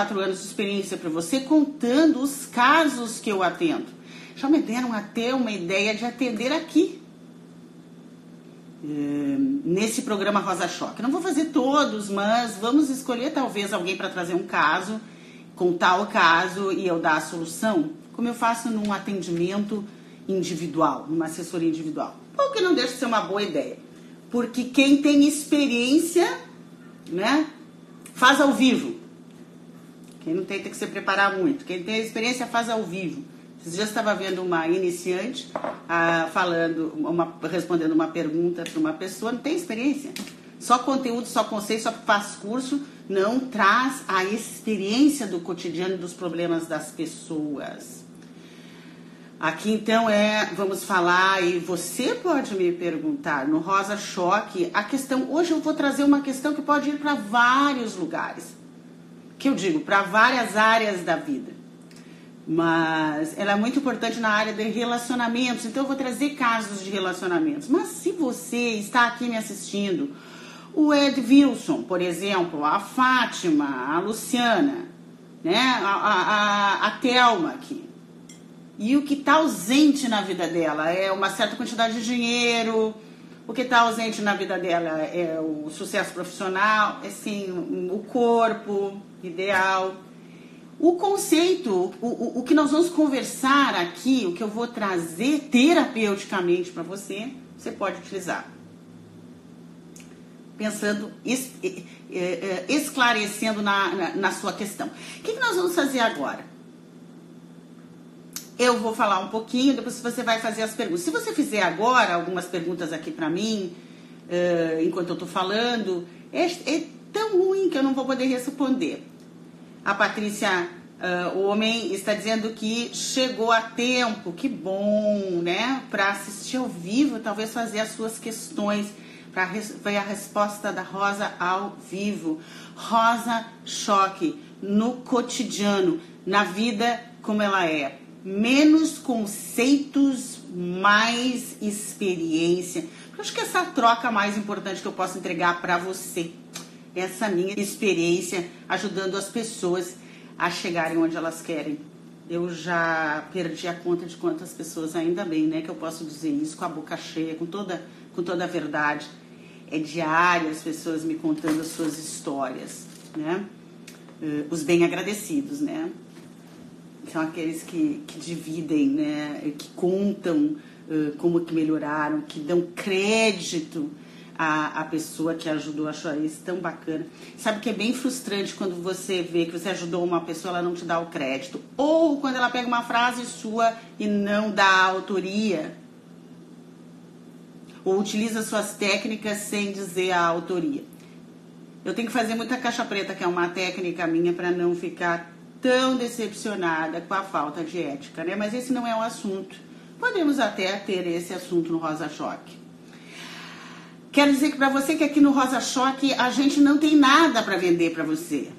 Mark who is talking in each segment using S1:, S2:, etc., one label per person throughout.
S1: 24 anos de experiência para você, contando os casos que eu atendo. Já me deram até uma ideia de atender aqui, eh, nesse programa Rosa Choque. Não vou fazer todos, mas vamos escolher talvez alguém para trazer um caso, contar o caso e eu dar a solução, como eu faço num atendimento individual, numa assessoria individual. O que não deixa de ser uma boa ideia. Porque quem tem experiência, né, faz ao vivo. Quem não tem tem que se preparar muito. Quem tem experiência faz ao vivo. Você já estava vendo uma iniciante ah, falando, uma, respondendo uma pergunta para uma pessoa, não tem experiência. Só conteúdo, só conceito, só faz curso, não traz a experiência do cotidiano dos problemas das pessoas. Aqui então é, vamos falar e você pode me perguntar no Rosa Choque, a questão, hoje eu vou trazer uma questão que pode ir para vários lugares. Que eu digo, para várias áreas da vida. Mas ela é muito importante na área de relacionamentos, então eu vou trazer casos de relacionamentos. Mas se você está aqui me assistindo, o Ed Wilson, por exemplo, a Fátima, a Luciana, né, a, a, a, Thelma aqui, e o que está ausente na vida dela é uma certa quantidade de dinheiro, o que está ausente na vida dela é o sucesso profissional, assim, o corpo ideal. O conceito, o, o, o que nós vamos conversar aqui, o que eu vou trazer terapeuticamente para você, você pode utilizar. Pensando, es, esclarecendo na, na, na, sua questão. O que, que nós vamos fazer agora? Eu vou falar um pouquinho, depois você vai fazer as perguntas. Se você fizer agora algumas perguntas aqui para mim, uh, enquanto eu estou falando, é, é, tão ruim que eu não vou poder responder. A Patrícia, uh, o homem, está dizendo que chegou a tempo, que bom, né? Para assistir ao vivo, talvez fazer as suas questões. Para ver a resposta da Rosa ao vivo. Rosa Choque, no cotidiano, na vida como ela é menos conceitos, mais experiência. Eu acho que essa troca mais importante que eu posso entregar para você. Essa minha experiência ajudando as pessoas a chegarem onde elas querem. Eu já perdi a conta de quantas pessoas, ainda bem, né, que eu posso dizer isso com a boca cheia, com toda, com toda a verdade. É diário as pessoas me contando as suas histórias, né? Uh, os bem agradecidos, né? São aqueles que, que dividem, né, que contam uh, como que melhoraram, que dão crédito à, à pessoa que ajudou. Acho isso tão bacana. Sabe que é bem frustrante quando você vê que você ajudou uma pessoa, ela não te dá o crédito. Ou quando ela pega uma frase sua e não dá a autoria. Ou utiliza suas técnicas sem dizer a autoria. Eu tenho que fazer muita caixa preta, que é uma técnica minha, para não ficar tão decepcionada com a falta de ética, né? Mas esse não é o assunto. Podemos até ter esse assunto no Rosa Choque. Quero dizer que para você que aqui no Rosa Choque a gente não tem nada para vender para você.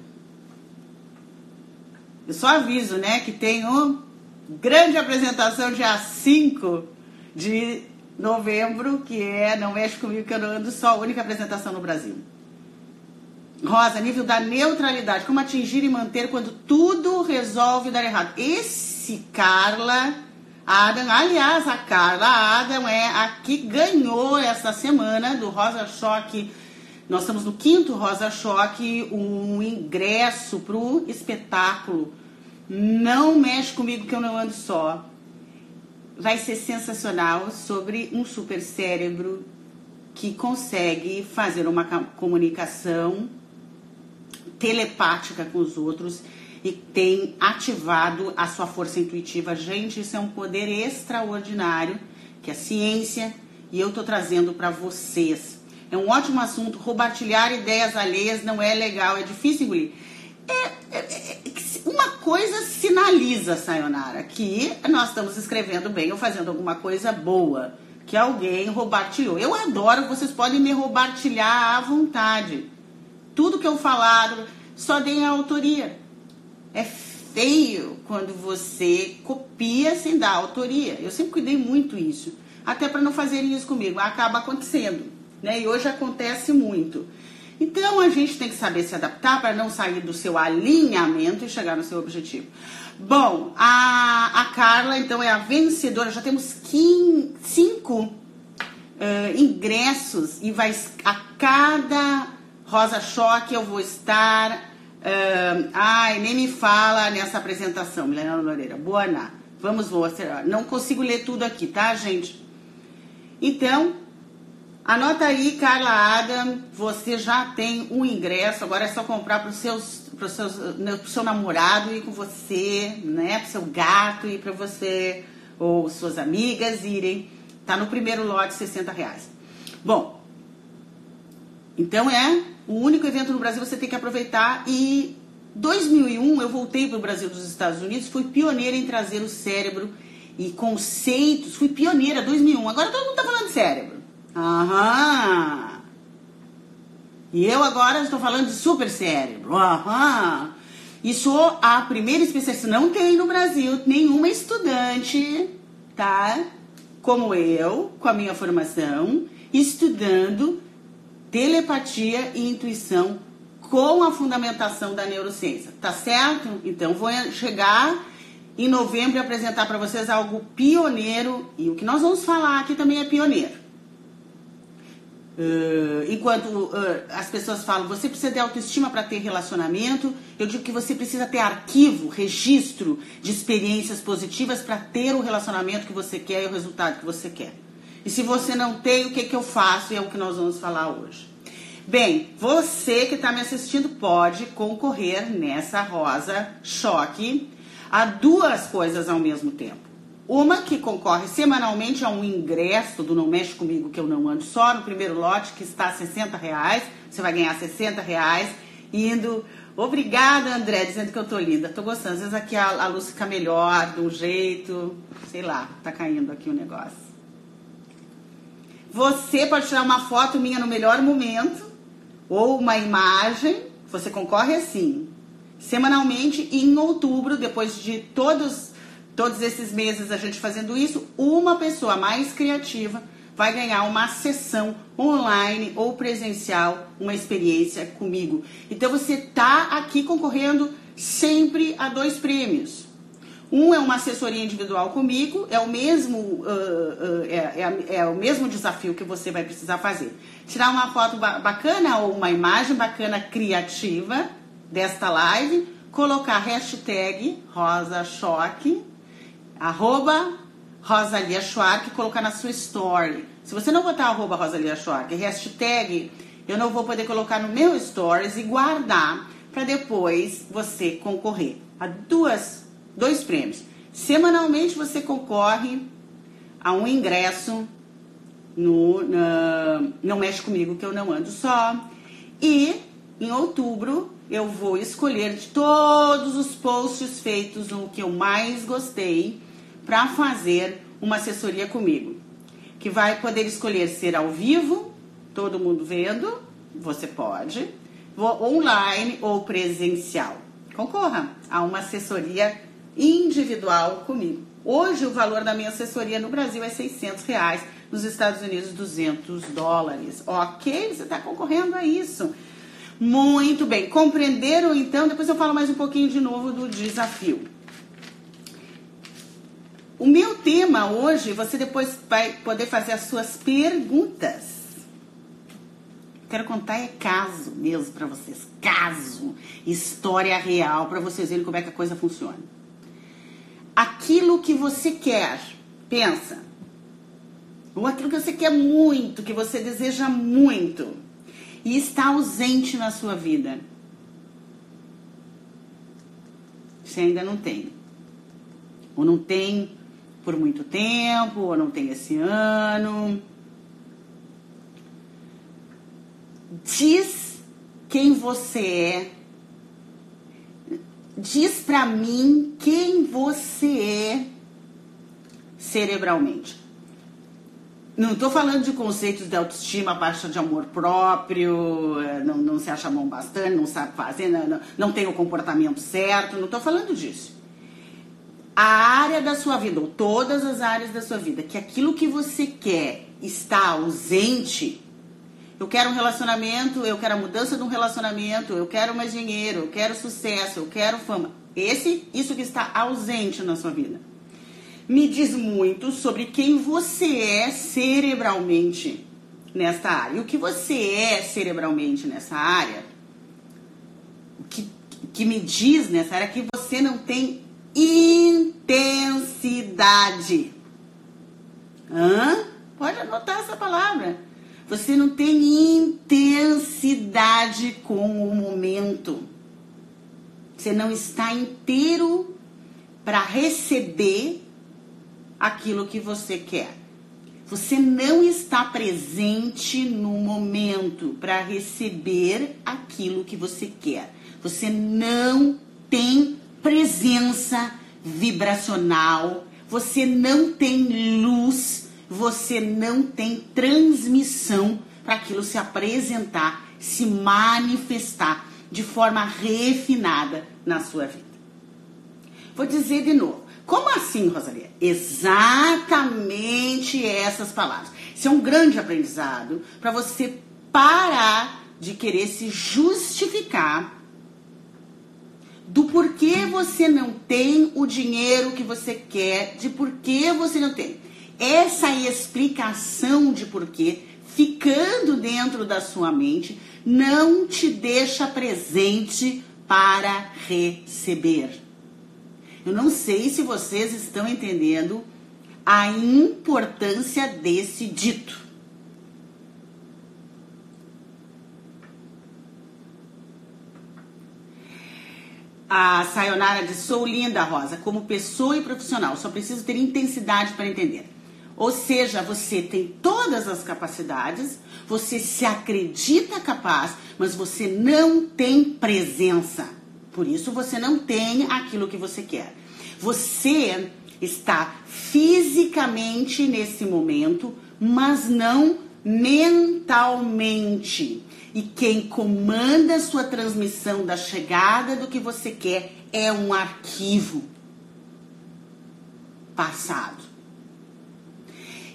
S1: Eu só aviso, né, que tem uma grande apresentação dia 5 de novembro, que é Não Mexe Comigo Que Eu Não Ando Só, a única apresentação no Brasil. Rosa, nível da neutralidade. Como atingir e manter quando tudo resolve dar errado. Esse Carla Adam, aliás, a Carla Adam é a que ganhou essa semana do Rosa Choque. Nós estamos no quinto Rosa Choque, um ingresso para o espetáculo. Não mexe comigo que eu não ando só. Vai ser sensacional sobre um super cérebro que consegue fazer uma comunicação telepática com os outros e tem ativado a sua força intuitiva. Gente, isso é um poder extraordinário que a ciência e eu estou trazendo para vocês. É um ótimo assunto. Roubartilhar ideias alheias não é legal, é difícil engolir. É, é, é, uma coisa sinaliza, Sayonara, que nós estamos escrevendo bem ou fazendo alguma coisa boa, que alguém roubartilhou. Eu adoro, vocês podem me roubartilhar à vontade. Tudo que eu falar, só deem a autoria. É feio quando você copia sem dar autoria. Eu sempre cuidei muito isso. Até para não fazerem isso comigo. Acaba acontecendo. Né? E hoje acontece muito. Então a gente tem que saber se adaptar para não sair do seu alinhamento e chegar no seu objetivo. Bom, a, a Carla então é a vencedora. Já temos 15, cinco uh, ingressos e vai a cada Rosa Choque eu vou estar. Uh, ai, nem me fala nessa apresentação, Milena Loureira. Boa, Ana. Vamos, vou. Não consigo ler tudo aqui, tá, gente? Então, Anota aí, Carla Adam, você já tem um ingresso, agora é só comprar para o seus, seus, né, seu namorado ir com você, né, o seu gato ir para você, ou suas amigas irem. Tá no primeiro lote, 60 reais. Bom, então é o único evento no Brasil, você tem que aproveitar. E 2001 eu voltei para o Brasil dos Estados Unidos, fui pioneira em trazer o cérebro e conceitos, fui pioneira 2001. Agora todo mundo está falando de cérebro. Aham. E eu agora estou falando de super cérebro. Aham. E sou a primeira especialista. Não tem no Brasil nenhuma estudante, tá? Como eu, com a minha formação, estudando telepatia e intuição com a fundamentação da neurociência. Tá certo? Então vou chegar em novembro e apresentar para vocês algo pioneiro. E o que nós vamos falar aqui também é pioneiro. Uh, enquanto uh, as pessoas falam, você precisa ter autoestima para ter relacionamento, eu digo que você precisa ter arquivo, registro de experiências positivas para ter o relacionamento que você quer e o resultado que você quer. E se você não tem, o que, que eu faço? E é o que nós vamos falar hoje. Bem, você que está me assistindo pode concorrer nessa rosa choque a duas coisas ao mesmo tempo. Uma que concorre semanalmente a um ingresso do Não Mexe Comigo que eu não ando só, no primeiro lote, que está a 60 reais. Você vai ganhar 60 reais indo. Obrigada, André, dizendo que eu tô linda. Tô gostando. Às vezes aqui a, a luz fica melhor, de um jeito. Sei lá, tá caindo aqui o negócio. Você pode tirar uma foto minha no melhor momento, ou uma imagem. Você concorre assim. Semanalmente, em outubro, depois de todos todos esses meses a gente fazendo isso, uma pessoa mais criativa vai ganhar uma sessão online ou presencial, uma experiência comigo. Então você tá aqui concorrendo sempre a dois prêmios. Um é uma assessoria individual comigo, é o mesmo uh, uh, é, é, é, o mesmo desafio que você vai precisar fazer. Tirar uma foto bacana ou uma imagem bacana criativa desta live, colocar hashtag Rosa Choque arroba Rosalia Schwark colocar na sua story. Se você não botar arroba Rosalia Schwark, hashtag, eu não vou poder colocar no meu stories e guardar para depois você concorrer a duas, dois prêmios. Semanalmente você concorre a um ingresso no na, Não Mexe Comigo que eu não ando só. E em outubro eu vou escolher de todos os posts feitos no que eu mais gostei para fazer uma assessoria comigo, que vai poder escolher ser ao vivo, todo mundo vendo, você pode, online ou presencial. Concorra a uma assessoria individual comigo. Hoje o valor da minha assessoria no Brasil é 600 reais, nos Estados Unidos 200 dólares. Ok, você está concorrendo a isso. Muito bem, compreenderam então? Depois eu falo mais um pouquinho de novo do desafio. O meu tema hoje, você depois vai poder fazer as suas perguntas. Quero contar é caso mesmo para vocês, caso, história real para vocês verem como é que a coisa funciona. Aquilo que você quer, pensa. Ou aquilo que você quer muito, que você deseja muito e está ausente na sua vida. Você ainda não tem. Ou não tem por muito tempo, ou não tem esse ano. Diz quem você é. Diz para mim quem você é cerebralmente. Não estou falando de conceitos de autoestima, baixa de amor próprio, é, não, não se acha bom bastante, não sabe fazer, não, não, não tem o comportamento certo, não estou falando disso a área da sua vida, ou todas as áreas da sua vida, que aquilo que você quer está ausente, Eu quero um relacionamento, eu quero a mudança de um relacionamento, eu quero mais dinheiro, eu quero sucesso, eu quero fama. Esse, isso que está ausente na sua vida. Me diz muito sobre quem você é cerebralmente nesta área. E o que você é cerebralmente nessa área, o que, que me diz nessa área é que você não tem intensidade. Hã? Pode anotar essa palavra. Você não tem intensidade com o momento. Você não está inteiro para receber aquilo que você quer. Você não está presente no momento para receber aquilo que você quer. Você não tem presença vibracional, você não tem luz, você não tem transmissão para aquilo se apresentar, se manifestar de forma refinada na sua vida. Vou dizer de novo. Como assim, Rosalia? Exatamente essas palavras. Isso é um grande aprendizado para você parar de querer se justificar do porquê você não tem o dinheiro que você quer, de porquê você não tem. Essa explicação de porquê, ficando dentro da sua mente, não te deixa presente para receber. Eu não sei se vocês estão entendendo a importância desse dito. A Sayonara diz: Sou linda, Rosa, como pessoa e profissional, só preciso ter intensidade para entender. Ou seja, você tem todas as capacidades, você se acredita capaz, mas você não tem presença. Por isso você não tem aquilo que você quer. Você está fisicamente nesse momento, mas não mentalmente. E quem comanda a sua transmissão da chegada do que você quer é um arquivo passado.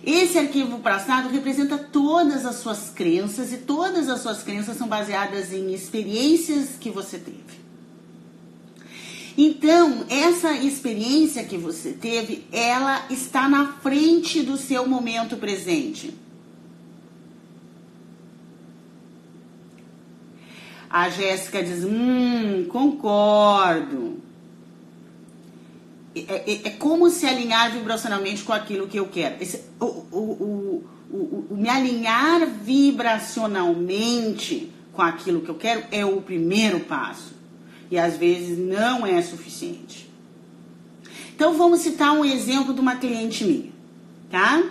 S1: Esse arquivo passado representa todas as suas crenças e todas as suas crenças são baseadas em experiências que você teve. Então, essa experiência que você teve, ela está na frente do seu momento presente. A Jéssica diz: Hum, concordo. É, é, é, como se alinhar vibracionalmente com aquilo que eu quero. Esse, o, o, o, o, me alinhar vibracionalmente com aquilo que eu quero é o primeiro passo e às vezes não é suficiente. Então vamos citar um exemplo de uma cliente minha, tá?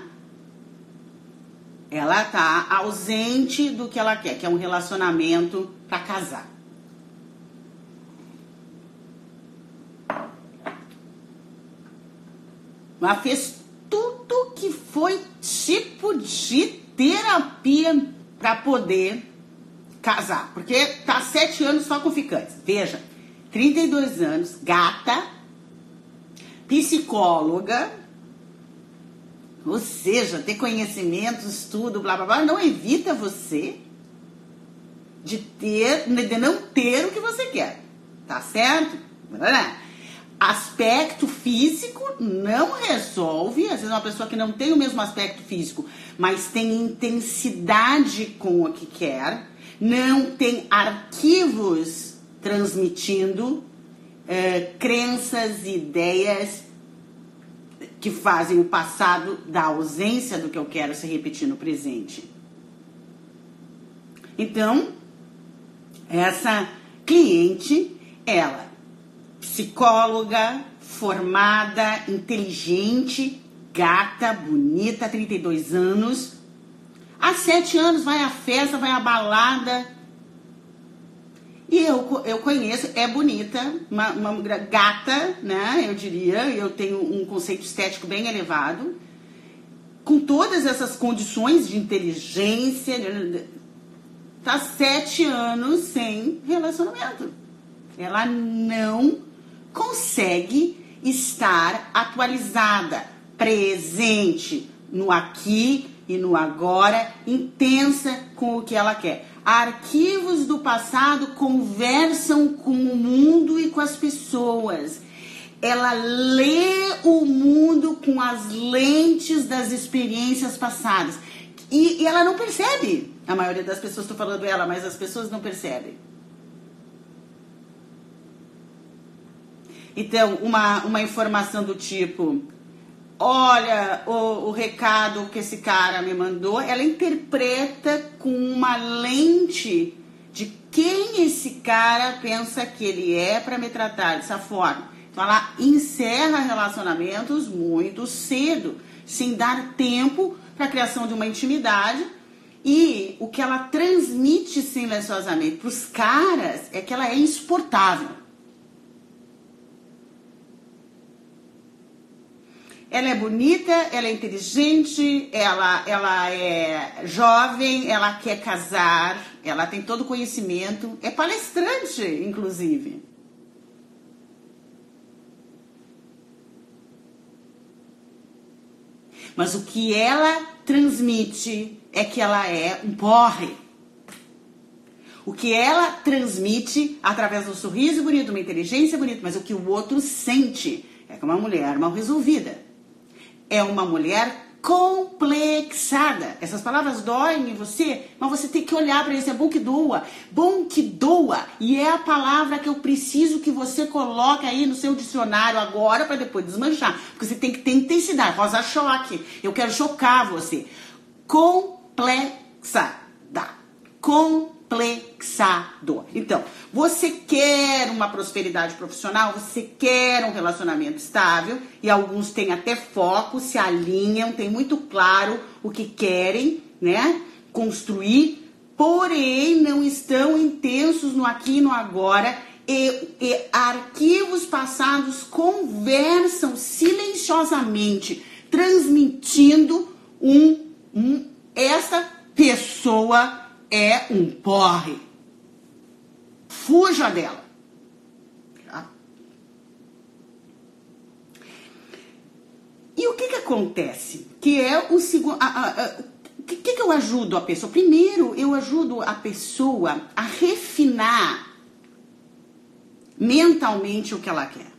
S1: Ela tá ausente do que ela quer, que é um relacionamento para casar. Ela fez tudo que foi tipo de terapia para poder casar, porque tá sete anos só com ficantes. Veja, 32 anos, gata, psicóloga, ou seja, ter conhecimento, estudo, blá blá blá, não evita você de ter, de não ter o que você quer, tá certo? Aspecto físico não resolve, às vezes uma pessoa que não tem o mesmo aspecto físico, mas tem intensidade com o que quer, não tem arquivos transmitindo é, crenças e ideias que fazem o passado da ausência do que eu quero se repetir no presente. Então, essa cliente, ela, psicóloga, formada, inteligente, gata, bonita, 32 anos, Há sete anos vai à festa, vai à balada. E eu, eu conheço, é bonita, uma, uma gata, né? Eu diria, eu tenho um conceito estético bem elevado. Com todas essas condições de inteligência, tá sete anos sem relacionamento. Ela não consegue estar atualizada, presente no aqui e no agora, intensa com o que ela quer. Arquivos do passado conversam com o mundo e com as pessoas. Ela lê o mundo com as lentes das experiências passadas. E, e ela não percebe. A maioria das pessoas, estou falando ela, mas as pessoas não percebem. Então, uma, uma informação do tipo: olha o, o recado que esse cara me mandou, ela interpreta com uma lente de quem esse cara pensa que ele é para me tratar dessa forma. Então ela encerra relacionamentos muito cedo, sem dar tempo para a criação de uma intimidade. E o que ela transmite silenciosamente para os caras é que ela é insuportável. Ela é bonita, ela é inteligente, ela, ela é jovem, ela quer casar, ela tem todo o conhecimento, é palestrante, inclusive. Mas o que ela transmite é que ela é um porre. O que ela transmite através do sorriso bonito, uma inteligência bonita, mas o que o outro sente é que é uma mulher mal resolvida é uma mulher complexada. Essas palavras doem em você, mas você tem que olhar para isso. É bom que doa. Bom que doa. E é a palavra que eu preciso que você coloque aí no seu dicionário agora para depois desmanchar. Porque você tem que ter intensidade. Rosa choque. Eu quero chocar você. Complexada. Complexada complexado. Então, você quer uma prosperidade profissional, você quer um relacionamento estável e alguns têm até foco, se alinham, tem muito claro o que querem, né? Construir, porém não estão intensos no aqui e no agora. E, e arquivos passados conversam silenciosamente, transmitindo um, um essa pessoa é um porre. Fuja dela. Tá? E o que, que acontece? Que é o segundo. O que, que eu ajudo a pessoa? Primeiro, eu ajudo a pessoa a refinar mentalmente o que ela quer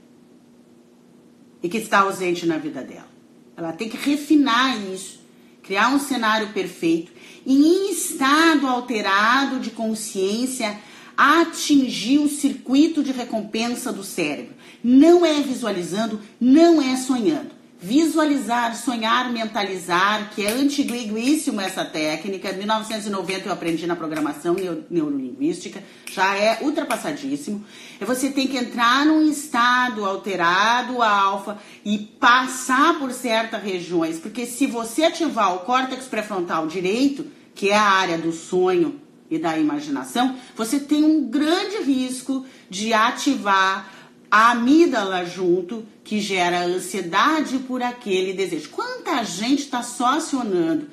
S1: e que está ausente na vida dela. Ela tem que refinar isso, criar um cenário perfeito em estado alterado de consciência, atingir o circuito de recompensa do cérebro. Não é visualizando, não é sonhando. Visualizar, sonhar, mentalizar, que é antiguíssimo essa técnica. Em 1990 eu aprendi na programação neurolinguística, já é ultrapassadíssimo. É você tem que entrar num estado alterado, alfa, e passar por certas regiões, porque se você ativar o córtex pré-frontal direito, que é a área do sonho e da imaginação, você tem um grande risco de ativar a amígdala junto, que gera ansiedade por aquele desejo. Quanta gente está só acionando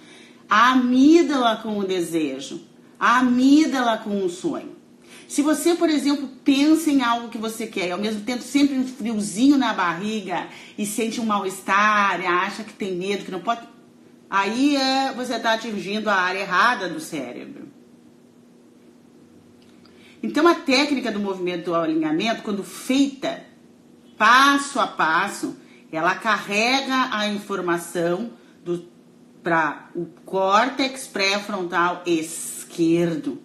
S1: a amígdala com o desejo, a amígdala com o sonho? Se você, por exemplo, pensa em algo que você quer e ao mesmo tempo sempre um friozinho na barriga e sente um mal-estar, acha que tem medo, que não pode, aí é, você está atingindo a área errada do cérebro. Então a técnica do movimento do alinhamento, quando feita passo a passo, ela carrega a informação para o córtex pré-frontal esquerdo.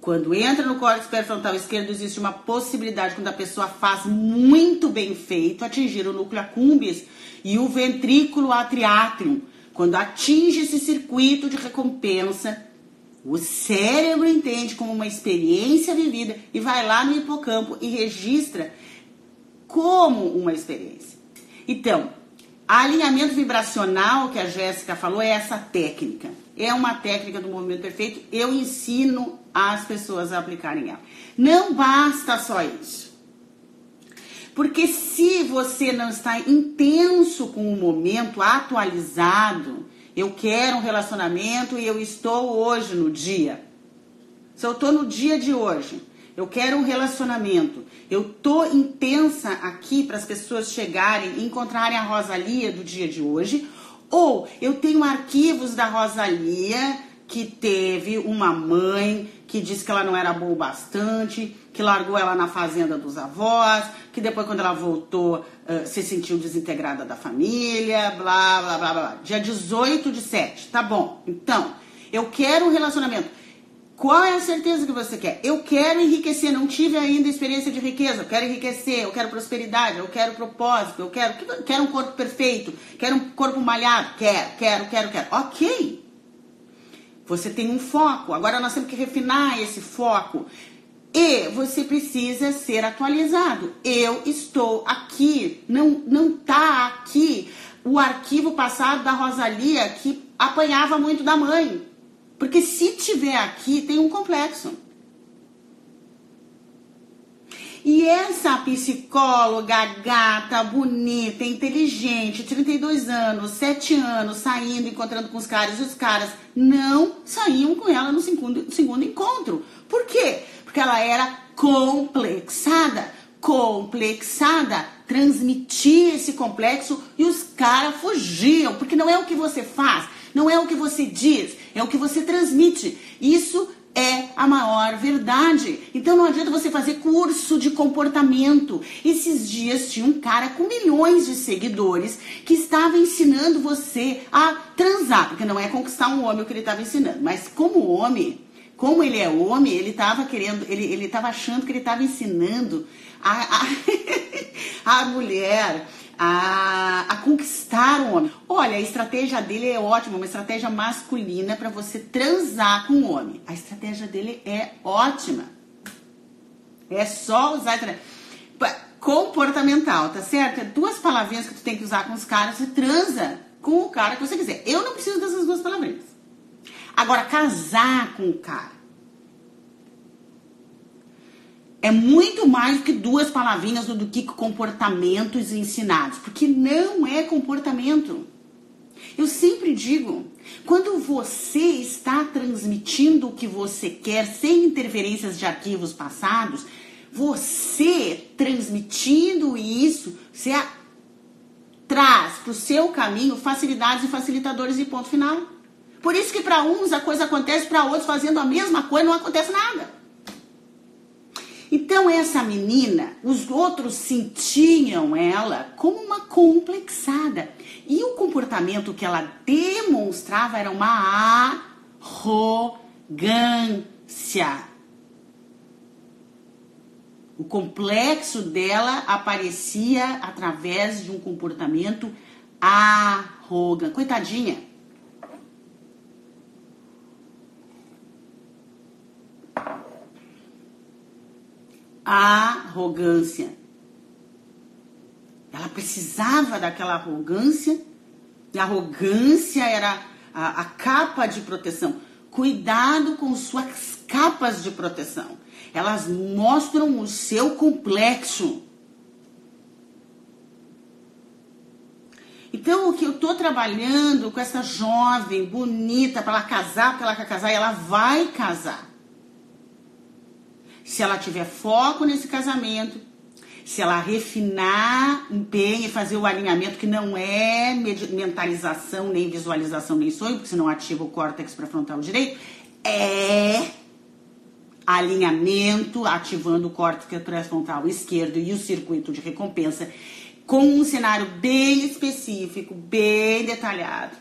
S1: Quando entra no córtex pré-frontal esquerdo, existe uma possibilidade, quando a pessoa faz muito bem feito, atingir o núcleo accumbens e o ventrículo atriátrium, quando atinge esse circuito de recompensa, o cérebro entende como uma experiência vivida e vai lá no hipocampo e registra como uma experiência. Então, alinhamento vibracional que a Jéssica falou é essa técnica. É uma técnica do movimento perfeito. Eu ensino as pessoas a aplicarem ela. Não basta só isso. Porque se você não está intenso com o momento atualizado, eu quero um relacionamento e eu estou hoje no dia. Se eu estou no dia de hoje, eu quero um relacionamento. Eu tô intensa aqui para as pessoas chegarem e encontrarem a Rosalia do dia de hoje, Ou eu tenho arquivos da Rosalia que teve uma mãe que disse que ela não era boa o bastante, que largou ela na fazenda dos avós, que depois quando ela voltou uh, se sentiu desintegrada da família, blá, blá, blá, blá. Dia 18 de 7, tá bom. Então, eu quero um relacionamento. Qual é a certeza que você quer? Eu quero enriquecer, não tive ainda experiência de riqueza, eu quero enriquecer, eu quero prosperidade, eu quero propósito, eu quero, quero um corpo perfeito, quero um corpo malhado, quero, quero, quero, quero. Ok. Você tem um foco, agora nós temos que refinar esse foco. E você precisa ser atualizado. Eu estou aqui, não não tá aqui o arquivo passado da Rosalia que apanhava muito da mãe. Porque se tiver aqui, tem um complexo. E essa psicóloga gata, bonita, inteligente, 32 anos, 7 anos, saindo, encontrando com os caras, e os caras não saíam com ela no segundo, segundo encontro. Por quê? Porque ela era complexada. Complexada, transmitia esse complexo e os caras fugiam, porque não é o que você faz, não é o que você diz, é o que você transmite. Isso é a maior verdade. Então não adianta você fazer curso de comportamento. Esses dias tinha um cara com milhões de seguidores que estava ensinando você a transar, porque não é conquistar um homem o que ele estava ensinando, mas como homem, como ele é homem, ele estava querendo, ele estava achando que ele estava ensinando a, a, a mulher a, a conquistar um homem. Olha, a estratégia dele é ótima, uma estratégia masculina para você transar com um homem. A estratégia dele é ótima. É só usar comportamental, tá certo? É duas palavrinhas que tu tem que usar com os caras e transa com o cara que você quiser. Eu não preciso dessas duas palavrinhas. Agora, casar com o cara é muito mais do que duas palavrinhas do que comportamentos ensinados, porque não é comportamento. Eu sempre digo, quando você está transmitindo o que você quer sem interferências de arquivos passados, você transmitindo isso, você traz para o seu caminho facilidades e facilitadores e ponto final. Por isso que para uns a coisa acontece, para outros fazendo a mesma coisa não acontece nada. Então, essa menina, os outros sentiam ela como uma complexada. E o comportamento que ela demonstrava era uma arrogância. O complexo dela aparecia através de um comportamento arrogante. Coitadinha. Arrogância. Ela precisava daquela arrogância, e a arrogância era a, a capa de proteção. Cuidado com suas capas de proteção. Elas mostram o seu complexo. Então, o que eu estou trabalhando com essa jovem bonita para ela casar, porque ela quer casar, e ela vai casar. Se ela tiver foco nesse casamento, se ela refinar bem e fazer o alinhamento, que não é mentalização, nem visualização, nem sonho, porque senão ativa o córtex pré-frontal direito, é alinhamento, ativando o córtex pré-frontal esquerdo e o circuito de recompensa, com um cenário bem específico, bem detalhado.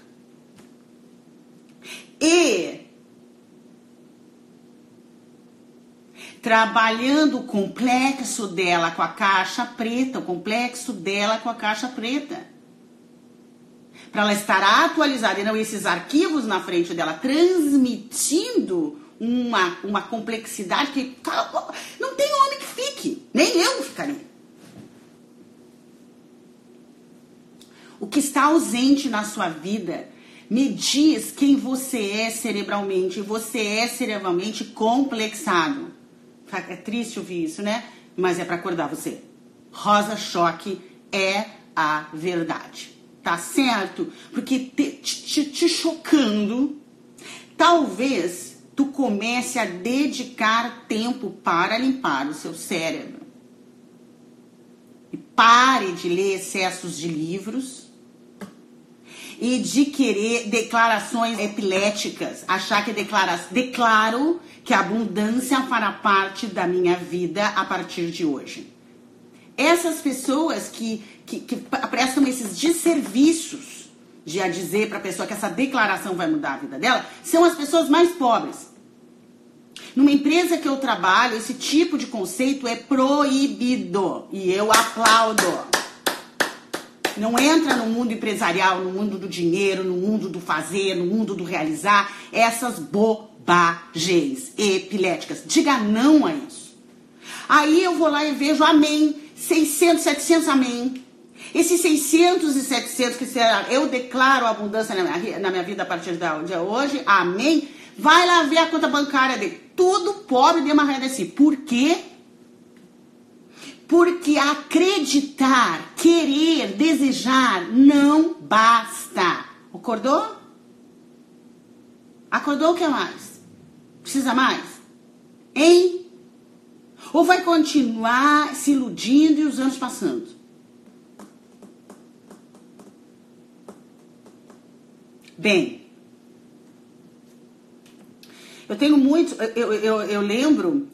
S1: E trabalhando o complexo dela com a caixa preta, o complexo dela com a caixa preta. Para ela estar atualizada e não esses arquivos na frente dela, transmitindo uma, uma complexidade que não tem homem que fique, nem eu ficaria. O que está ausente na sua vida me diz quem você é cerebralmente. Você é cerebralmente complexado. É triste ouvir isso, né? Mas é para acordar você. Rosa choque é a verdade. Tá certo? Porque te, te, te chocando, talvez tu comece a dedicar tempo para limpar o seu cérebro. E pare de ler excessos de livros. E de querer declarações epiléticas, achar que declara, declaro que a abundância fará parte da minha vida a partir de hoje. Essas pessoas que, que, que prestam esses desserviços de a dizer para a pessoa que essa declaração vai mudar a vida dela, são as pessoas mais pobres. Numa empresa que eu trabalho, esse tipo de conceito é proibido e eu aplaudo. Não entra no mundo empresarial, no mundo do dinheiro, no mundo do fazer, no mundo do realizar, essas bobagens epiléticas. Diga não a isso. Aí eu vou lá e vejo amém, 600, 700 amém. Esses 600 e 700 que será, eu declaro abundância na minha, na minha vida a partir de hoje, amém. Vai lá ver a conta bancária dele. Tudo pobre de uma si. Por quê? Porque acreditar, querer, desejar não basta. Acordou? Acordou o que mais? Precisa mais? Hein? Ou vai continuar se iludindo e os anos passando? Bem, eu tenho muito. Eu, eu, eu lembro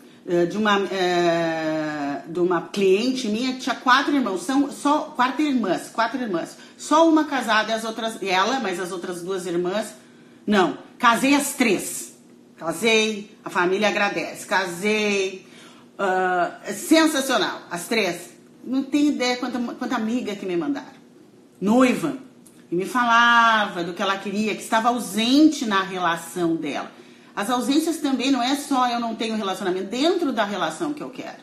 S1: de uma. Uh, de uma cliente minha que tinha quatro irmãos, são só quatro irmãs, quatro irmãs. Só uma casada e as outras, ela, mas as outras duas irmãs, não. Casei as três. Casei, a família agradece. Casei, uh, sensacional, as três. Não tenho ideia quanta, quanta amiga que me mandaram. Noiva. E me falava do que ela queria, que estava ausente na relação dela. As ausências também não é só eu não tenho relacionamento dentro da relação que eu quero.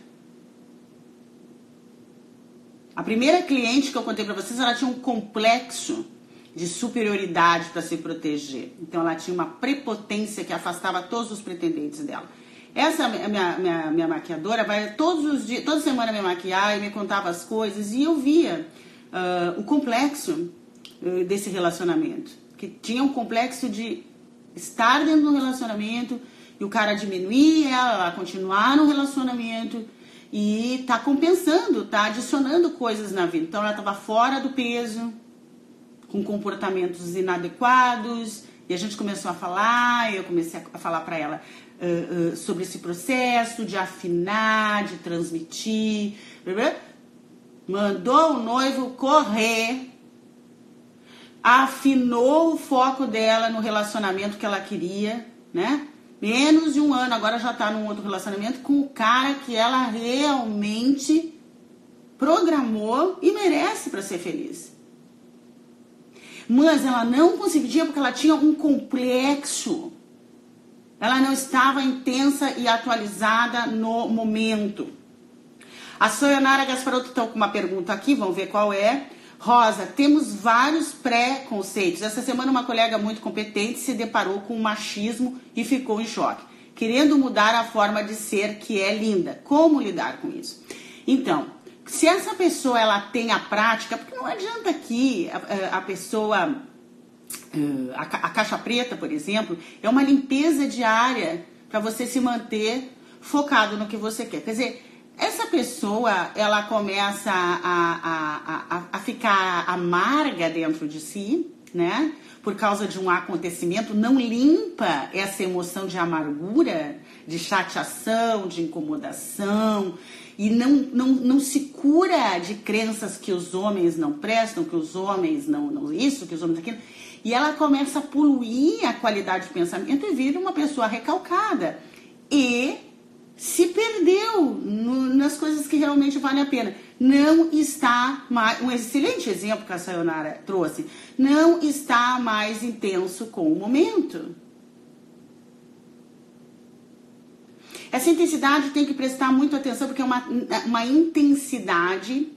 S1: A primeira cliente que eu contei para vocês, ela tinha um complexo de superioridade para se proteger. Então ela tinha uma prepotência que afastava todos os pretendentes dela. Essa minha, minha, minha maquiadora vai todos os dias, toda semana me maquiar e me contava as coisas e eu via uh, o complexo uh, desse relacionamento. Que tinha um complexo de estar dentro do relacionamento e o cara diminuir ela, continuar no relacionamento e tá compensando, tá adicionando coisas na vida. Então ela estava fora do peso, com comportamentos inadequados, e a gente começou a falar, eu comecei a falar para ela uh, uh, sobre esse processo de afinar, de transmitir. Mandou o noivo correr, afinou o foco dela no relacionamento que ela queria, né? menos de um ano, agora já está num outro relacionamento com o cara que ela realmente programou e merece para ser feliz. Mas ela não conseguia porque ela tinha um complexo. Ela não estava intensa e atualizada no momento. A Soyanara Gasparotto está com uma pergunta aqui, vamos ver qual é. Rosa, temos vários pré-conceitos. Essa semana, uma colega muito competente se deparou com o machismo e ficou em choque, querendo mudar a forma de ser que é linda. Como lidar com isso? Então, se essa pessoa ela tem a prática, porque não adianta aqui a, a pessoa. Eh, a caixa preta, por exemplo, é uma limpeza diária para você se manter focado no que você quer. Quer dizer, essa pessoa ela começa a, a, a, a, ficar amarga dentro de si, né? Por causa de um acontecimento, não limpa essa emoção de amargura, de chateação, de incomodação, e não, não, não se cura de crenças que os homens não prestam, que os homens não, não isso, que os homens aquilo. E ela começa a poluir a qualidade de pensamento e vira uma pessoa recalcada. E se perdeu no, nas coisas que realmente valem a pena. Não está mais. Um excelente exemplo que a Sayonara trouxe. Não está mais intenso com o momento. Essa intensidade tem que prestar muito atenção, porque é uma, uma intensidade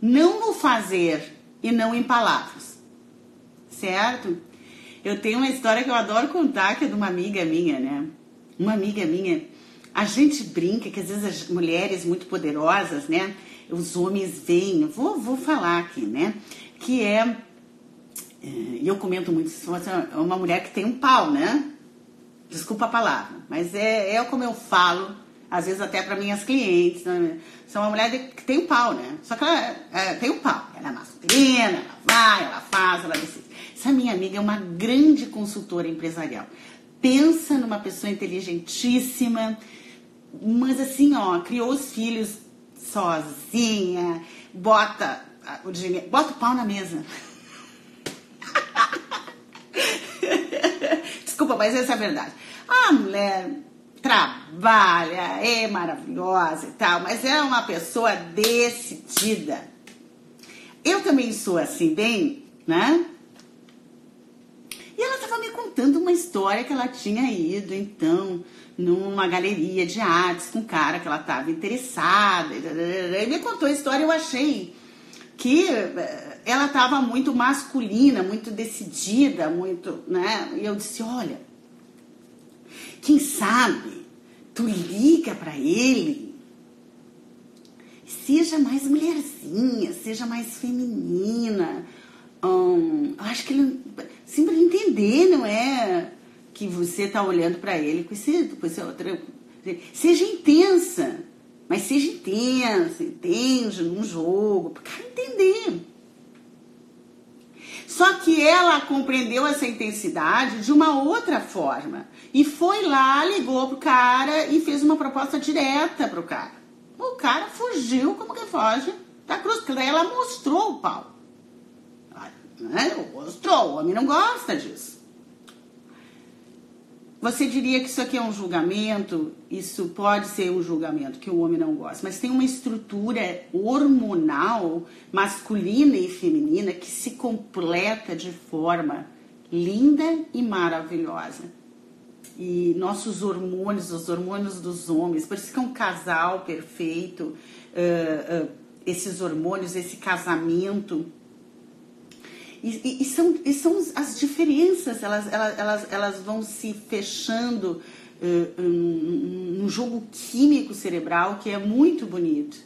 S1: não no fazer e não em palavras. Certo? Eu tenho uma história que eu adoro contar, que é de uma amiga minha, né? Uma amiga minha a gente brinca que às vezes as mulheres muito poderosas, né? Os homens vêm, vou, vou falar aqui, né? Que é, é e eu comento muito, se fosse uma mulher que tem um pau, né? Desculpa a palavra, mas é, é como eu falo, às vezes até para minhas clientes. Né? Uma mulher que tem um pau, né? Só que ela é, tem um pau. Ela é masculina, ela vai, ela faz, ela decide. Essa minha amiga é uma grande consultora empresarial. Pensa numa pessoa inteligentíssima, mas assim, ó, criou os filhos sozinha, bota o dinheiro, bota o pau na mesa. Desculpa, mas essa é a verdade. A mulher trabalha, é maravilhosa e tal, mas é uma pessoa decidida. Eu também sou assim, bem, né? E ela estava me contando uma história que ela tinha ido, então, numa galeria de artes com um cara que ela estava interessada. E me contou a história, eu achei que eh, ela estava muito masculina, muito decidida, muito, né? E eu disse, olha, quem sabe tu liga para ele, seja mais mulherzinha, seja mais feminina. Hum, acho que ele, sim, para entender, não é? Que você tá olhando para ele com esse, com esse outro. Seja intensa mas seja intensa, entende? Num jogo, para cara entender. Só que ela compreendeu essa intensidade de uma outra forma. E foi lá, ligou pro cara e fez uma proposta direta pro cara. O cara fugiu como que foge da cruz, porque daí ela mostrou o pau. Né? Mostrou, o homem não gosta disso. Você diria que isso aqui é um julgamento? Isso pode ser um julgamento que o homem não gosta, mas tem uma estrutura hormonal masculina e feminina que se completa de forma linda e maravilhosa. E nossos hormônios, os hormônios dos homens, por isso que é um casal perfeito, uh, uh, esses hormônios, esse casamento e, e, e, são, e são as diferenças, elas, elas, elas, elas vão se fechando uh, um, um jogo químico cerebral que é muito bonito,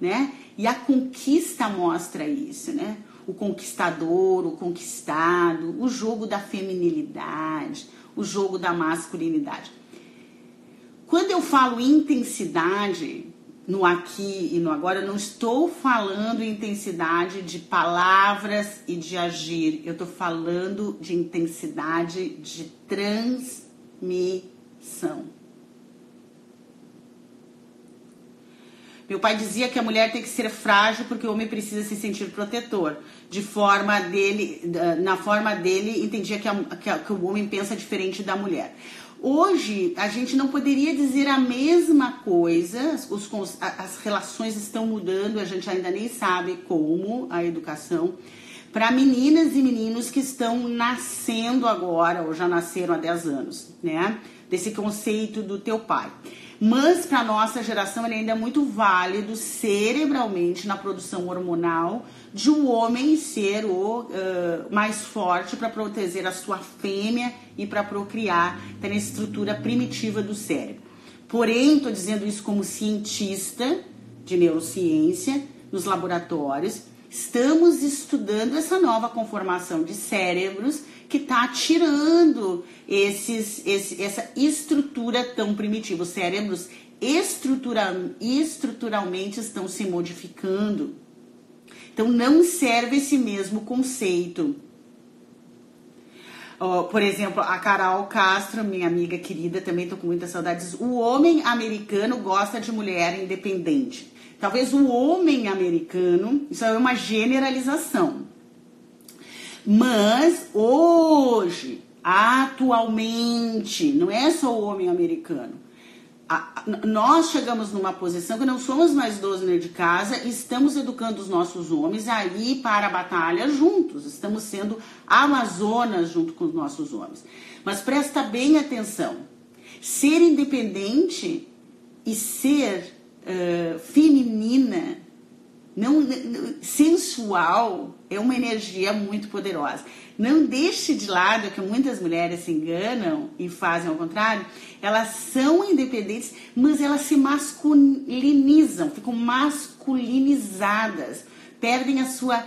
S1: né? E a conquista mostra isso, né? O conquistador, o conquistado, o jogo da feminilidade, o jogo da masculinidade. Quando eu falo intensidade, no aqui e no agora, eu não estou falando intensidade de palavras e de agir, eu estou falando de intensidade de transmissão. Meu pai dizia que a mulher tem que ser frágil porque o homem precisa se sentir protetor. De forma dele, na forma dele, entendia que, a, que, a, que o homem pensa diferente da mulher. Hoje, a gente não poderia dizer a mesma coisa, os, as relações estão mudando, a gente ainda nem sabe como a educação, para meninas e meninos que estão nascendo agora, ou já nasceram há 10 anos, né? Desse conceito do teu pai. Mas para nossa geração ele ainda é muito válido cerebralmente na produção hormonal de um homem ser o uh, mais forte para proteger a sua fêmea e para procriar, tá na estrutura primitiva do cérebro. Porém, estou dizendo isso como cientista de neurociência nos laboratórios, estamos estudando essa nova conformação de cérebros que está tirando esses, esse, essa estrutura tão primitiva. Os cérebros estrutural, estruturalmente estão se modificando. Então não serve esse mesmo conceito. Oh, por exemplo, a Carol Castro, minha amiga querida, também estou com muitas saudades. O homem americano gosta de mulher independente. Talvez o homem americano, isso é uma generalização. Mas hoje, atualmente, não é só o homem americano. A, nós chegamos numa posição que não somos mais donos de casa, estamos educando os nossos homens a ir para a batalha juntos, estamos sendo amazonas junto com os nossos homens. Mas presta bem atenção: ser independente e ser uh, feminina não, sensual é uma energia muito poderosa. Não deixe de lado que muitas mulheres se enganam e fazem ao contrário. Elas são independentes, mas elas se masculinizam, ficam masculinizadas, perdem a sua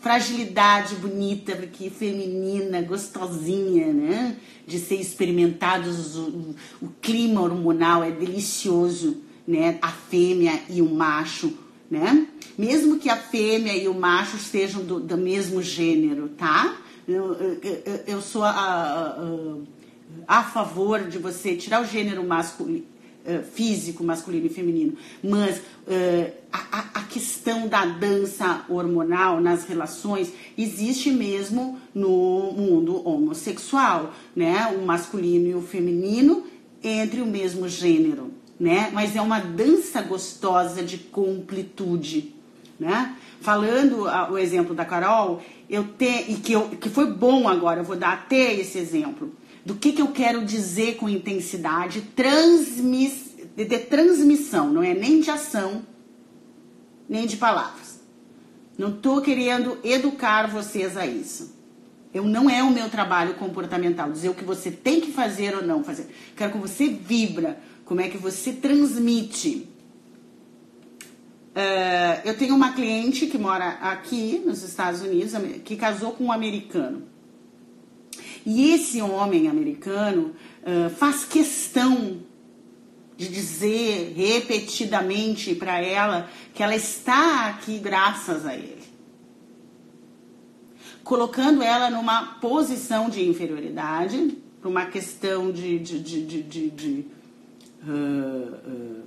S1: fragilidade bonita, porque feminina, gostosinha, né? De ser experimentados, o, o clima hormonal é delicioso, né? A fêmea e o macho né? Mesmo que a fêmea e o macho sejam do, do mesmo gênero, tá? Eu, eu, eu sou a, a, a, favor de você tirar o gênero masculino, eh, físico, masculino e feminino, mas uh, a, a questão da dança hormonal nas relações existe mesmo no mundo homossexual, né? O masculino e o feminino entre o mesmo gênero, né? Mas é uma dança gostosa de completude, né? Falando o exemplo da Carol, eu te, e que, eu, que foi bom agora, eu vou dar até esse exemplo do que, que eu quero dizer com intensidade, transmis, de, de transmissão, não é nem de ação, nem de palavras. Não estou querendo educar vocês a isso. Eu não é o meu trabalho comportamental dizer o que você tem que fazer ou não fazer. Quero que você vibra, como é que você transmite. Uh, eu tenho uma cliente que mora aqui nos Estados Unidos, que casou com um americano. E esse homem americano uh, faz questão de dizer repetidamente para ela que ela está aqui graças a ele. Colocando ela numa posição de inferioridade, por uma questão de, de, de, de, uh,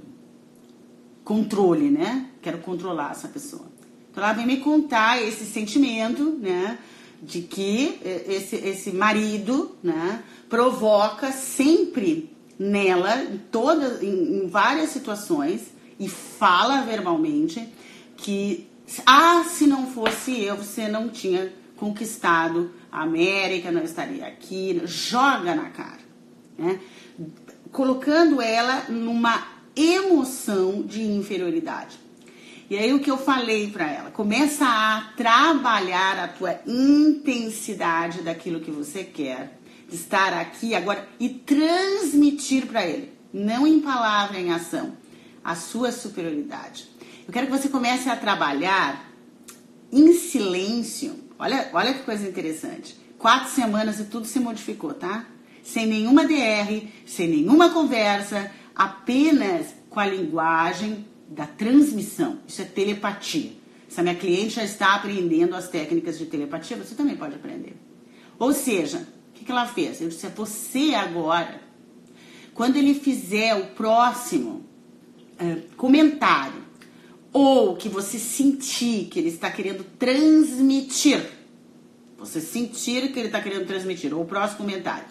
S1: controle, né? Quero controlar essa pessoa. Então ela vem me contar esse sentimento, né? De que esse, esse marido, né? Provoca sempre nela, em, todas, em, em várias situações, e fala verbalmente que, ah, se não fosse eu, você não tinha conquistado a América, não estaria aqui, joga na cara, né? colocando ela numa emoção de inferioridade. E aí o que eu falei para ela, começa a trabalhar a tua intensidade daquilo que você quer estar aqui agora e transmitir para ele, não em palavra, em ação, a sua superioridade. Eu quero que você comece a trabalhar em silêncio. Olha, olha que coisa interessante. Quatro semanas e tudo se modificou, tá? Sem nenhuma DR, sem nenhuma conversa, apenas com a linguagem da transmissão. Isso é telepatia. Se a minha cliente já está aprendendo as técnicas de telepatia, você também pode aprender. Ou seja, que, que ela fez? Eu disse: é você agora, quando ele fizer o próximo é, comentário, ou que você sentir que ele está querendo transmitir, você sentir que ele está querendo transmitir, ou o próximo comentário,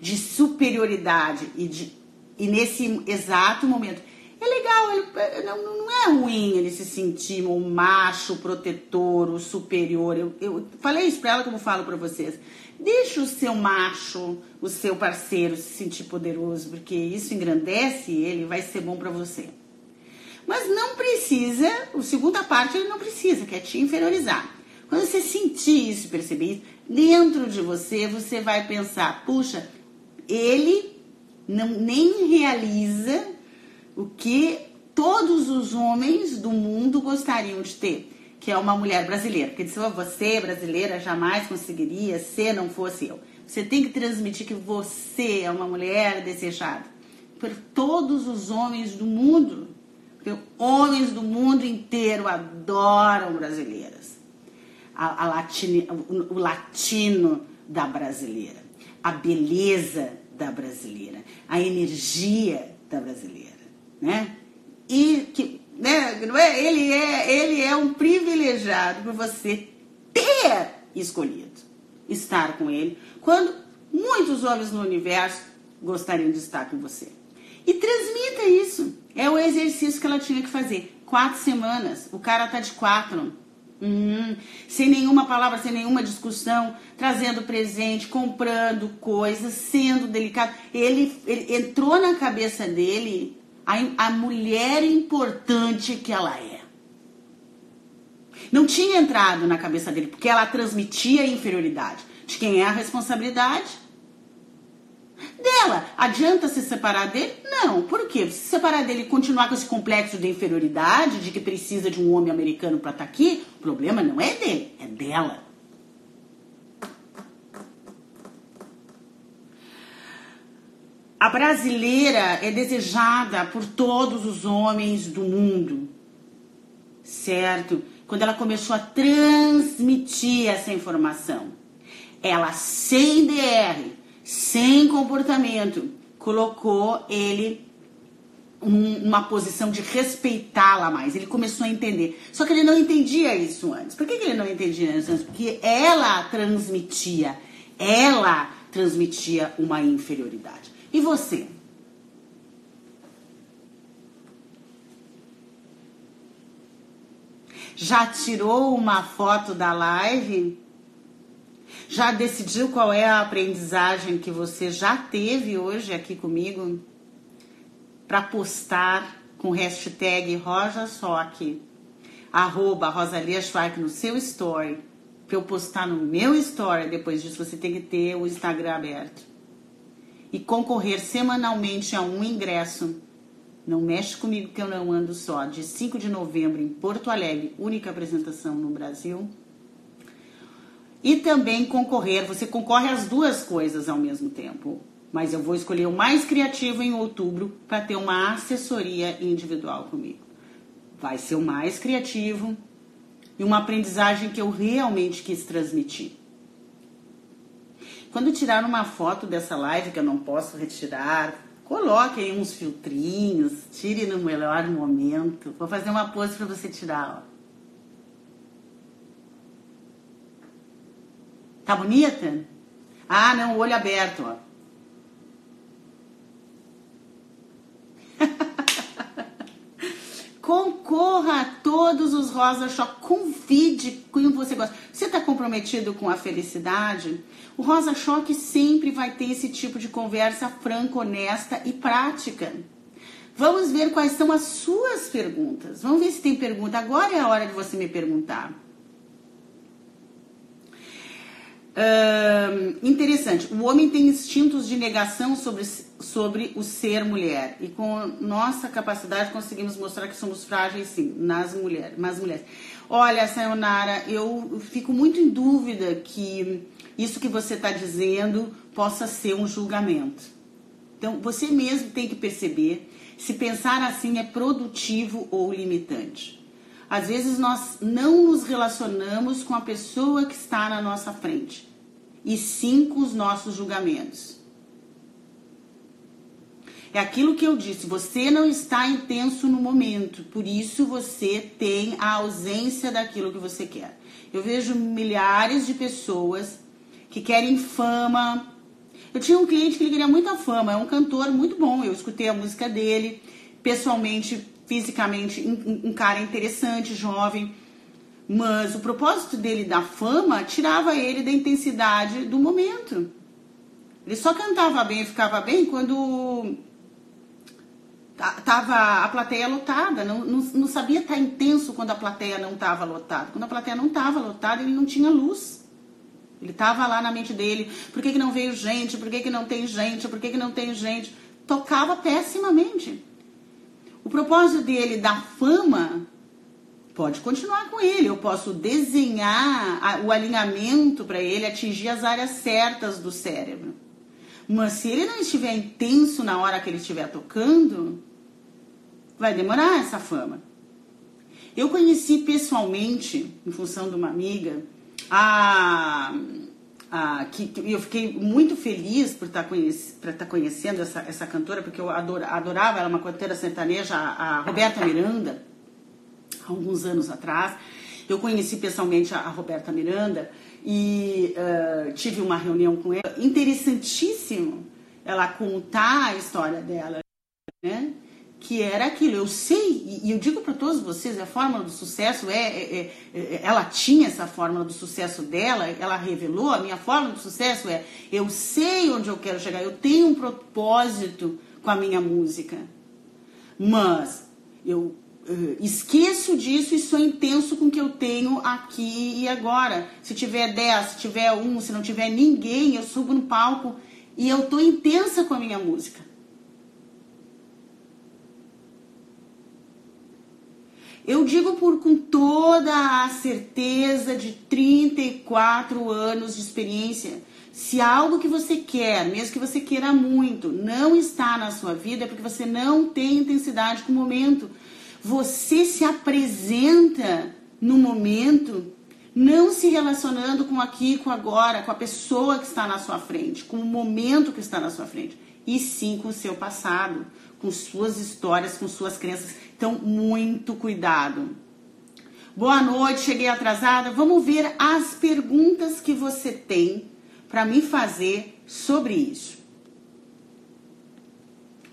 S1: de superioridade e, de, e nesse exato momento. É legal, ele, é, não, não é ruim ele se sentir o macho, o protetor, o superior. Eu, eu falei isso para ela como falo para vocês. Deixa o seu macho, o seu parceiro se sentir poderoso, porque isso engrandece ele, vai ser bom para você. Mas não precisa, a segunda parte ele não precisa, que é te inferiorizar. Quando você sentir isso, perceber isso, dentro de você, você vai pensar, puxa, ele não nem realiza o que todos os homens do mundo gostariam de ter que é uma mulher brasileira. Porque disse, oh, você brasileira jamais conseguiria se não fosse eu. Você tem que transmitir que você é uma mulher desejada por todos os homens do mundo. Porque homens do mundo inteiro adoram brasileiras. A, a latine, o, o latino da brasileira, a beleza da brasileira, a energia da brasileira, né? E que né? É? Ele é, ele é um privilegiado por você ter escolhido estar com ele, quando muitos homens no universo gostariam de estar com você. E transmita isso. É o exercício que ela tinha que fazer. Quatro semanas. O cara tá de quatro. Uhum. Sem nenhuma palavra, sem nenhuma discussão, trazendo presente, comprando coisas, sendo delicado. Ele, ele entrou na cabeça dele a, a mulher importante que ela é. Não tinha entrado na cabeça dele, porque ela transmitia inferioridade. De quem é a responsabilidade? Dela. Adianta se separar dele? Não. Por quê? Se separar dele e continuar com esse complexo de inferioridade, de que precisa de um homem americano para estar tá aqui, o problema não é dele, é dela. A brasileira é desejada por todos os homens do mundo, certo? Quando ela começou a transmitir essa informação, ela sem DR, sem comportamento, colocou ele uma posição de respeitá-la mais. Ele começou a entender. Só que ele não entendia isso antes. Por que, que ele não entendia isso antes? Porque ela transmitia, ela transmitia uma inferioridade. E você? Já tirou uma foto da live? Já decidiu qual é a aprendizagem que você já teve hoje aqui comigo? Para postar com hashtag RojaSoc, arroba Rosalia Schwark no seu story. Para eu postar no meu story, depois disso você tem que ter o Instagram aberto. E concorrer semanalmente a um ingresso não mexe comigo que eu não ando só. De 5 de novembro em Porto Alegre, única apresentação no Brasil. E também concorrer, você concorre às duas coisas ao mesmo tempo. Mas eu vou escolher o mais criativo em outubro para ter uma assessoria individual comigo. Vai ser o mais criativo e uma aprendizagem que eu realmente quis transmitir. Quando tirar uma foto dessa live que eu não posso retirar, Coloque aí uns filtrinhos, tire no melhor momento. Vou fazer uma pose para você tirar, ó. Tá bonita? Ah, não, olho aberto, ó. Concorra a todos os Rosa Choque. Convide quem você gosta. Você está comprometido com a felicidade? O Rosa Choque sempre vai ter esse tipo de conversa franca, honesta e prática. Vamos ver quais são as suas perguntas. Vamos ver se tem pergunta. Agora é a hora de você me perguntar. Interessante. O homem tem instintos de negação sobre, sobre o ser mulher. E com nossa capacidade conseguimos mostrar que somos frágeis, sim, nas mulheres. Nas mulheres. Olha, Sayonara, eu fico muito em dúvida que isso que você está dizendo possa ser um julgamento. Então, você mesmo tem que perceber se pensar assim é produtivo ou limitante. Às vezes nós não nos relacionamos com a pessoa que está na nossa frente, e sim com os nossos julgamentos. É aquilo que eu disse, você não está intenso no momento, por isso você tem a ausência daquilo que você quer. Eu vejo milhares de pessoas que querem fama. Eu tinha um cliente que ele queria muita fama, é um cantor muito bom, eu escutei a música dele, pessoalmente fisicamente um, um cara interessante, jovem, mas o propósito dele da fama tirava ele da intensidade do momento. Ele só cantava bem e ficava bem quando tava a plateia lotada, não, não, não sabia estar intenso quando a plateia não estava lotada. Quando a plateia não estava lotada, ele não tinha luz. Ele estava lá na mente dele, por que, que não veio gente, por que, que não tem gente, por que, que não tem gente. Tocava pessimamente. O propósito dele da fama pode continuar com ele. Eu posso desenhar o alinhamento para ele atingir as áreas certas do cérebro. Mas se ele não estiver intenso na hora que ele estiver tocando, vai demorar essa fama. Eu conheci pessoalmente, em função de uma amiga, a ah, que, que, eu fiquei muito feliz por estar, tá conhece, tá conhecendo essa, essa cantora, porque eu adorava ela, uma cantora sertaneja, a, a Roberta Miranda, há alguns anos atrás. Eu conheci pessoalmente a, a Roberta Miranda e uh, tive uma reunião com ela. Interessantíssimo ela contar a história dela, né? Que era aquilo. Eu sei, e eu digo para todos vocês, a fórmula do sucesso é, é, é, é, ela tinha essa fórmula do sucesso dela, ela revelou, a minha fórmula do sucesso é, eu sei onde eu quero chegar, eu tenho um propósito com a minha música. Mas eu uh, esqueço disso e sou intenso com o que eu tenho aqui e agora. Se tiver 10, se tiver um, se não tiver ninguém, eu subo no palco e eu tô intensa com a minha música. Eu digo por com toda a certeza de 34 anos de experiência, se algo que você quer, mesmo que você queira muito, não está na sua vida, é porque você não tem intensidade com o momento. Você se apresenta no momento não se relacionando com aqui, com agora, com a pessoa que está na sua frente, com o momento que está na sua frente, e sim com o seu passado, com suas histórias, com suas crenças. Então, muito cuidado. Boa noite, cheguei atrasada. Vamos ver as perguntas que você tem para me fazer sobre isso.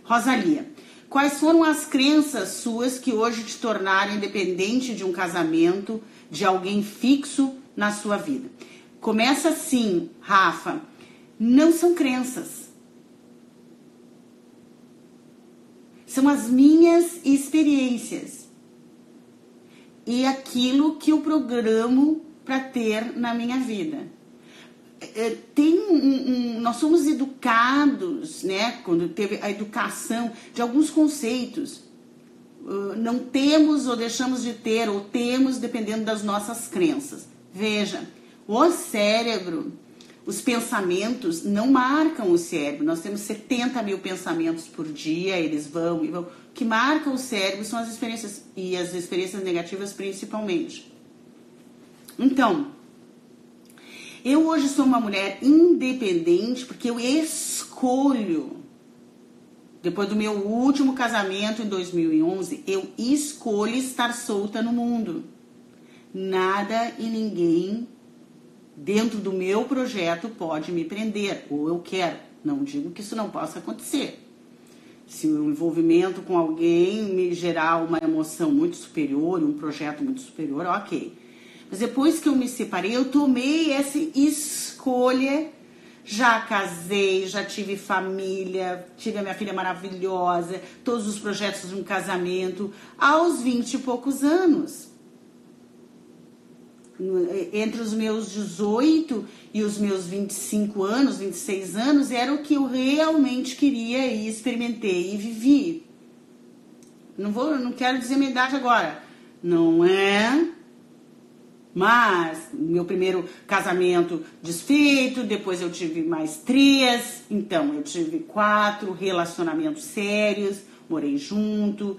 S1: Rosalia, quais foram as crenças suas que hoje te tornaram independente de um casamento, de alguém fixo na sua vida? Começa assim, Rafa. Não são crenças. São as minhas experiências. E aquilo que eu programo para ter na minha vida. É, tem um, um, nós somos educados, né, quando teve a educação de alguns conceitos. Uh, não temos ou deixamos de ter, ou temos dependendo das nossas crenças. Veja, o cérebro, os pensamentos não marcam o cérebro. Nós temos 70 mil pensamentos por dia, eles vão e vão. O que marca o cérebro são as experiências, e as experiências negativas principalmente. Então, eu hoje sou uma mulher independente porque eu escolho. Depois do meu último casamento em 2011, eu escolho estar solta no mundo. Nada e ninguém dentro do meu projeto pode me prender, ou eu quero. Não digo que isso não possa acontecer. Se o envolvimento com alguém me gerar uma emoção muito superior, um projeto muito superior, ok. Mas depois que eu me separei, eu tomei essa escolha. Já casei, já tive família, tive a minha filha maravilhosa, todos os projetos de um casamento, aos 20 e poucos anos. Entre os meus 18 e os meus 25 anos, 26 anos, era o que eu realmente queria e experimentei e vivi. Não vou, não quero dizer minha idade agora. Não é mas meu primeiro casamento desfeito, depois eu tive mais três, então eu tive quatro relacionamentos sérios, morei junto.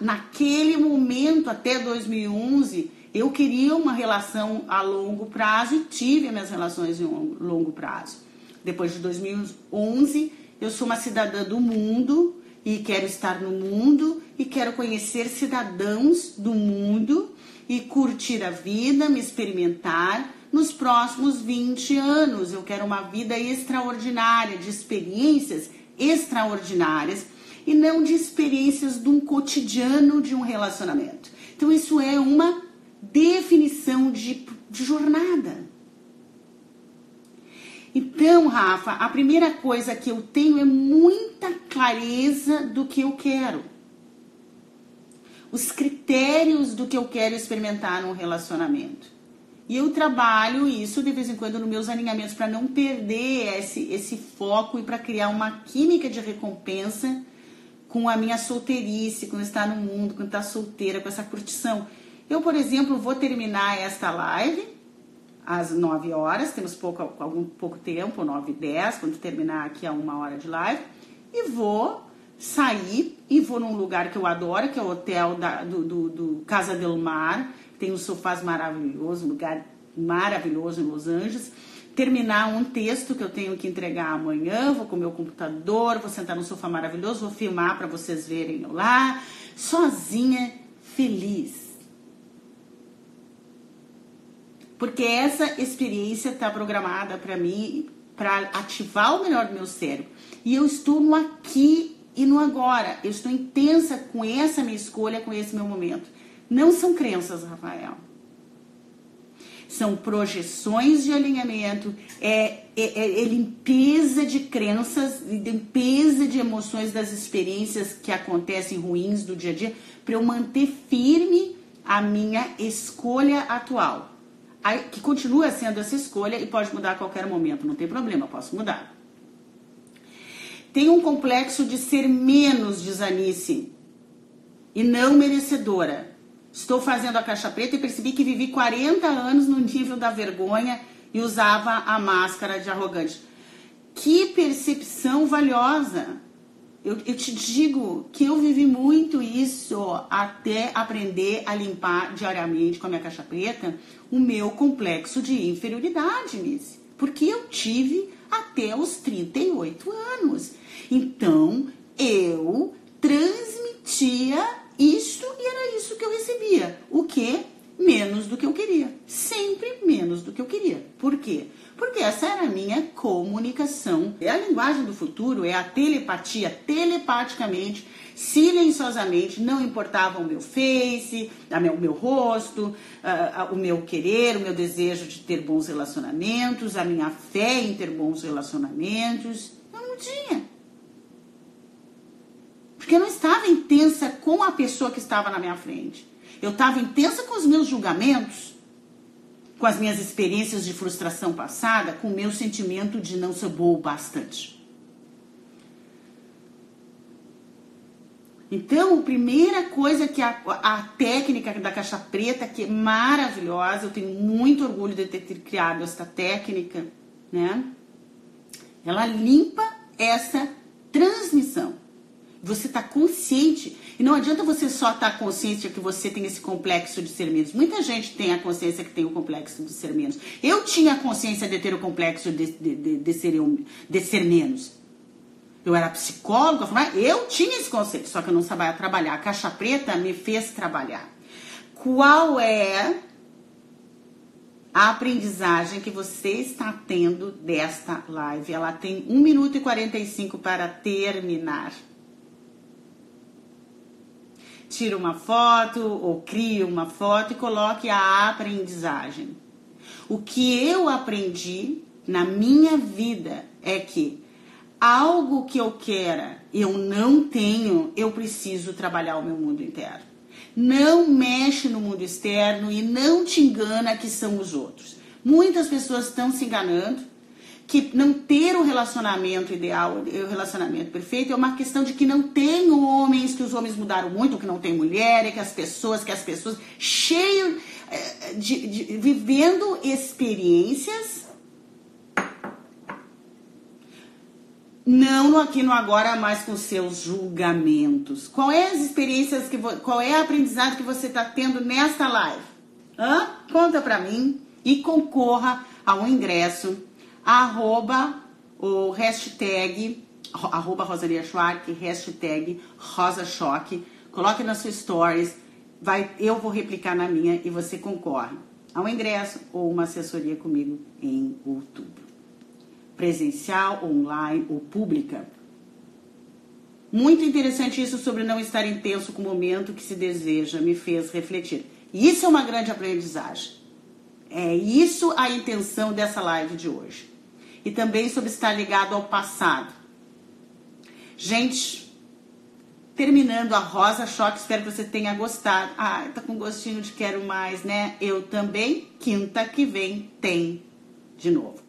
S1: Naquele momento, até 2011, eu queria uma relação a longo prazo e tive minhas relações em longo prazo. Depois de 2011, eu sou uma cidadã do mundo e quero estar no mundo e quero conhecer cidadãos do mundo e curtir a vida, me experimentar nos próximos 20 anos. Eu quero uma vida extraordinária, de experiências extraordinárias e não de experiências de um cotidiano de um relacionamento. Então, isso é uma definição de, de jornada. Então, Rafa, a primeira coisa que eu tenho é muita clareza do que eu quero os critérios do que eu quero experimentar num relacionamento. E eu trabalho isso de vez em quando nos meus alinhamentos para não perder esse, esse foco e para criar uma química de recompensa com a minha solteirice, quando estar no mundo, quando estar solteira, com essa curtição. Eu, por exemplo, vou terminar esta live às 9 horas, temos pouco, algum pouco tempo, 9 e 10, quando terminar aqui a uma hora de live, e vou sair e vou num lugar que eu adoro, que é o hotel da, do, do, do, Casa del Mar, tem uns sofás maravilhosos, um lugar maravilhoso em Los Angeles. Terminar um texto que eu tenho que entregar amanhã, vou com o meu computador, vou sentar no sofá maravilhoso, vou filmar para vocês verem eu lá, sozinha, feliz. Porque essa experiência está programada para mim, para ativar o melhor do meu cérebro. E eu estou no aqui e no agora. Eu estou intensa com essa minha escolha, com esse meu momento. Não são crenças, Rafael. São projeções de alinhamento, é, é, é limpeza de crenças, limpeza de emoções das experiências que acontecem ruins do dia a dia, para eu manter firme a minha escolha atual. Que continua sendo essa escolha e pode mudar a qualquer momento, não tem problema, posso mudar. Tem um complexo de ser menos de Zanice e não merecedora. Estou fazendo a caixa preta e percebi que vivi 40 anos no nível da vergonha e usava a máscara de arrogante. Que percepção valiosa! Eu, eu te digo que eu vivi muito isso até aprender a limpar diariamente com a minha caixa preta o meu complexo de inferioridade, Miss. Porque eu tive até os 38 anos. Então, eu transmitia isto e era isso que eu recebia. O que? Menos do que eu queria. Sempre menos do que eu queria. Por quê? Porque essa era a minha comunicação. É a linguagem do futuro, é a telepatia, telepaticamente, silenciosamente, não importava o meu face, o meu rosto, o meu querer, o meu desejo de ter bons relacionamentos, a minha fé em ter bons relacionamentos. Eu não tinha. Porque eu não estava intensa com a pessoa que estava na minha frente. Eu estava intensa com os meus julgamentos com as minhas experiências de frustração passada, com o meu sentimento de não ser boa o bastante. Então, a primeira coisa que a, a, técnica da caixa preta, que é maravilhosa, eu tenho muito orgulho de ter, ter criado esta técnica, né? Ela limpa essa transmissão. Você está consciente. E não adianta você só estar tá consciente que você tem esse complexo de ser menos. Muita gente tem a consciência que tem o complexo de ser menos. Eu tinha a consciência de ter o complexo de, de, de, de ser, de ser menos. Eu era psicóloga, eu tinha esse conceito, só que eu não sabia trabalhar. A caixa preta me fez trabalhar. Qual é a aprendizagem que você está tendo desta live? Ela tem 1 minuto e 45 para terminar tire uma foto ou crie uma foto e coloque a aprendizagem. O que eu aprendi na minha vida é que algo que eu queira, eu não tenho, eu preciso trabalhar o meu mundo interno. Não mexe no mundo externo e não te engana que são os outros. Muitas pessoas estão se enganando que não ter o relacionamento ideal, o relacionamento perfeito, é uma questão de que não tem homens, que os homens mudaram muito, que não tem mulher, que as pessoas, que as pessoas cheio eh, de, de vivendo experiências não aqui no agora, mas com seus julgamentos. Qual é as experiências que qual é a aprendizado que você está tendo nesta live? Hã? Conta para mim e concorra ao ingresso arroba o hashtag, arroba Rosalia Schwark, hashtag Rosa Choque. Coloque nas suas stories, vai, eu vou replicar na minha e você concorre a um ingresso ou uma assessoria comigo em outubro. Presencial, online ou pública. Muito interessante isso sobre não estar intenso com o momento que se deseja, me fez refletir. Isso é uma grande aprendizagem. É isso a intenção dessa live de hoje e também sobre estar ligado ao passado. Gente, terminando a Rosa Choque, espero que você tenha gostado. Ah, tá com gostinho de quero mais, né? Eu também. Quinta que vem tem de novo.